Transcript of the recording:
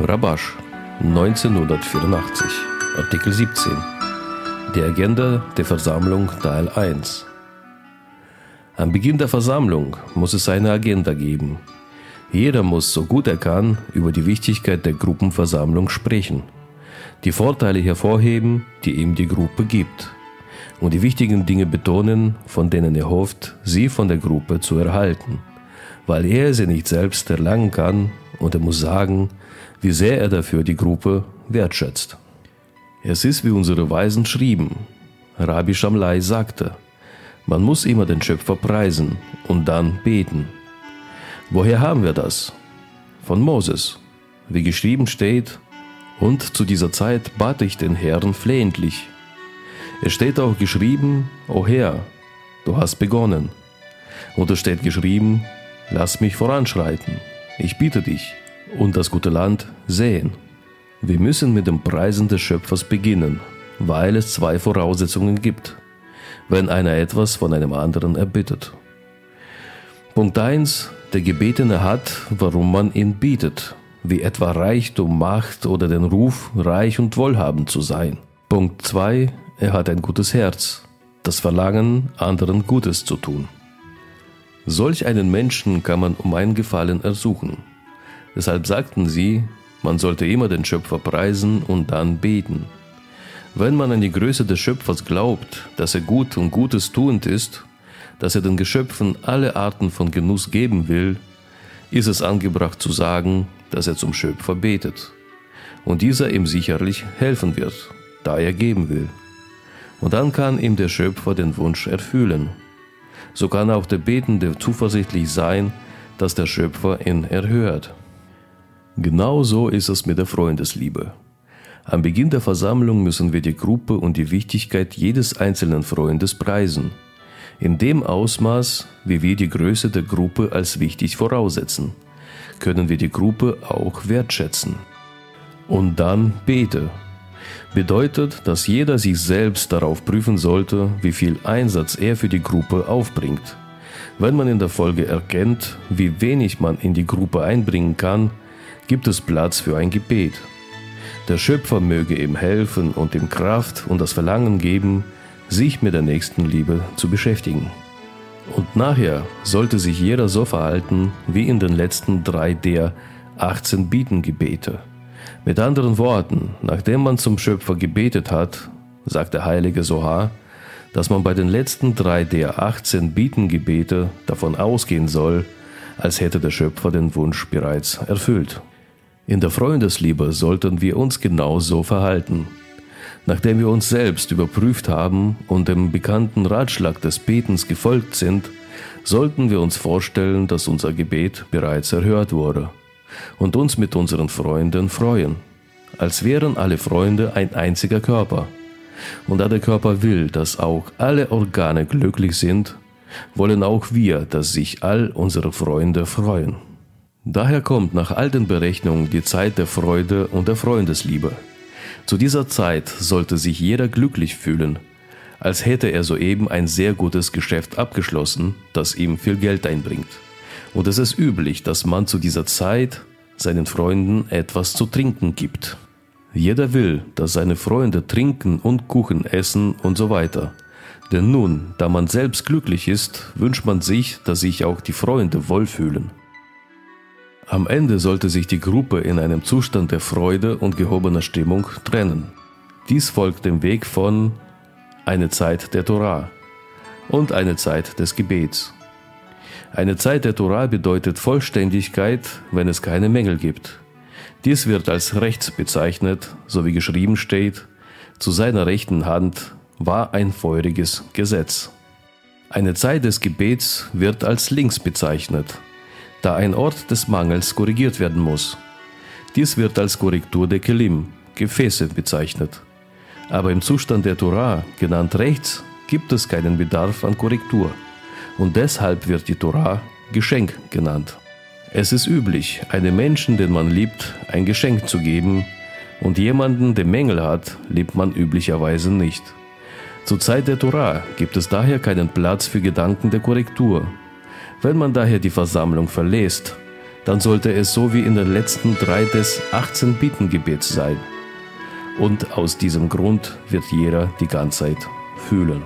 Rabash, 1984, Artikel 17. Die Agenda der Versammlung Teil 1. Am Beginn der Versammlung muss es eine Agenda geben. Jeder muss so gut er kann über die Wichtigkeit der Gruppenversammlung sprechen, die Vorteile hervorheben, die ihm die Gruppe gibt und die wichtigen Dinge betonen, von denen er hofft, sie von der Gruppe zu erhalten, weil er sie nicht selbst erlangen kann und er muss sagen, wie sehr er dafür die Gruppe wertschätzt. Es ist wie unsere Weisen schrieben. Rabbi Shamlai sagte, man muss immer den Schöpfer preisen und dann beten. Woher haben wir das? Von Moses. Wie geschrieben steht, und zu dieser Zeit bat ich den Herrn flehentlich. Es steht auch geschrieben, O Herr, du hast begonnen. Und es steht geschrieben, lass mich voranschreiten. Ich bitte dich und das gute Land sehen. Wir müssen mit dem Preisen des Schöpfers beginnen, weil es zwei Voraussetzungen gibt, wenn einer etwas von einem anderen erbittet. Punkt 1. Der Gebetene hat, warum man ihn bietet, wie etwa Reichtum, Macht oder den Ruf, reich und wohlhabend zu sein. Punkt 2. Er hat ein gutes Herz, das Verlangen, anderen Gutes zu tun. Solch einen Menschen kann man um einen Gefallen ersuchen. Deshalb sagten sie, man sollte immer den Schöpfer preisen und dann beten. Wenn man an die Größe des Schöpfers glaubt, dass er gut und Gutes tuend ist, dass er den Geschöpfen alle Arten von Genuss geben will, ist es angebracht zu sagen, dass er zum Schöpfer betet und dieser ihm sicherlich helfen wird, da er geben will. Und dann kann ihm der Schöpfer den Wunsch erfüllen. So kann auch der Betende zuversichtlich sein, dass der Schöpfer ihn erhört. Genau so ist es mit der Freundesliebe. Am Beginn der Versammlung müssen wir die Gruppe und die Wichtigkeit jedes einzelnen Freundes preisen. In dem Ausmaß, wie wir die Größe der Gruppe als wichtig voraussetzen, können wir die Gruppe auch wertschätzen. Und dann bete. Bedeutet, dass jeder sich selbst darauf prüfen sollte, wie viel Einsatz er für die Gruppe aufbringt. Wenn man in der Folge erkennt, wie wenig man in die Gruppe einbringen kann, gibt es Platz für ein Gebet. Der Schöpfer möge ihm helfen und ihm Kraft und das Verlangen geben, sich mit der nächsten Liebe zu beschäftigen. Und nachher sollte sich jeder so verhalten wie in den letzten drei der 18 Bietengebete. Mit anderen Worten, nachdem man zum Schöpfer gebetet hat, sagt der heilige Sohar, dass man bei den letzten drei der 18 Bietengebete davon ausgehen soll, als hätte der Schöpfer den Wunsch bereits erfüllt. In der Freundesliebe sollten wir uns genauso verhalten. Nachdem wir uns selbst überprüft haben und dem bekannten Ratschlag des Betens gefolgt sind, sollten wir uns vorstellen, dass unser Gebet bereits erhört wurde und uns mit unseren Freunden freuen, als wären alle Freunde ein einziger Körper. Und da der Körper will, dass auch alle Organe glücklich sind, wollen auch wir, dass sich all unsere Freunde freuen. Daher kommt nach alten Berechnungen die Zeit der Freude und der Freundesliebe. Zu dieser Zeit sollte sich jeder glücklich fühlen, als hätte er soeben ein sehr gutes Geschäft abgeschlossen, das ihm viel Geld einbringt. Und es ist üblich, dass man zu dieser Zeit seinen Freunden etwas zu trinken gibt. Jeder will, dass seine Freunde trinken und Kuchen essen und so weiter. Denn nun, da man selbst glücklich ist, wünscht man sich, dass sich auch die Freunde wohlfühlen. Am Ende sollte sich die Gruppe in einem Zustand der Freude und gehobener Stimmung trennen. Dies folgt dem Weg von eine Zeit der Torah und eine Zeit des Gebets. Eine Zeit der Torah bedeutet Vollständigkeit, wenn es keine Mängel gibt. Dies wird als rechts bezeichnet, so wie geschrieben steht, zu seiner rechten Hand war ein feuriges Gesetz. Eine Zeit des Gebets wird als links bezeichnet, da ein Ort des Mangels korrigiert werden muss. Dies wird als Korrektur der Kelim, Gefäße, bezeichnet. Aber im Zustand der Torah, genannt rechts, gibt es keinen Bedarf an Korrektur. Und deshalb wird die Torah Geschenk genannt. Es ist üblich, einem Menschen, den man liebt, ein Geschenk zu geben, und jemanden, der Mängel hat, liebt man üblicherweise nicht. Zur Zeit der Torah gibt es daher keinen Platz für Gedanken der Korrektur, wenn man daher die Versammlung verlässt, dann sollte es so wie in den letzten drei des 18 Bittengebets sein. Und aus diesem Grund wird jeder die ganze Zeit fühlen.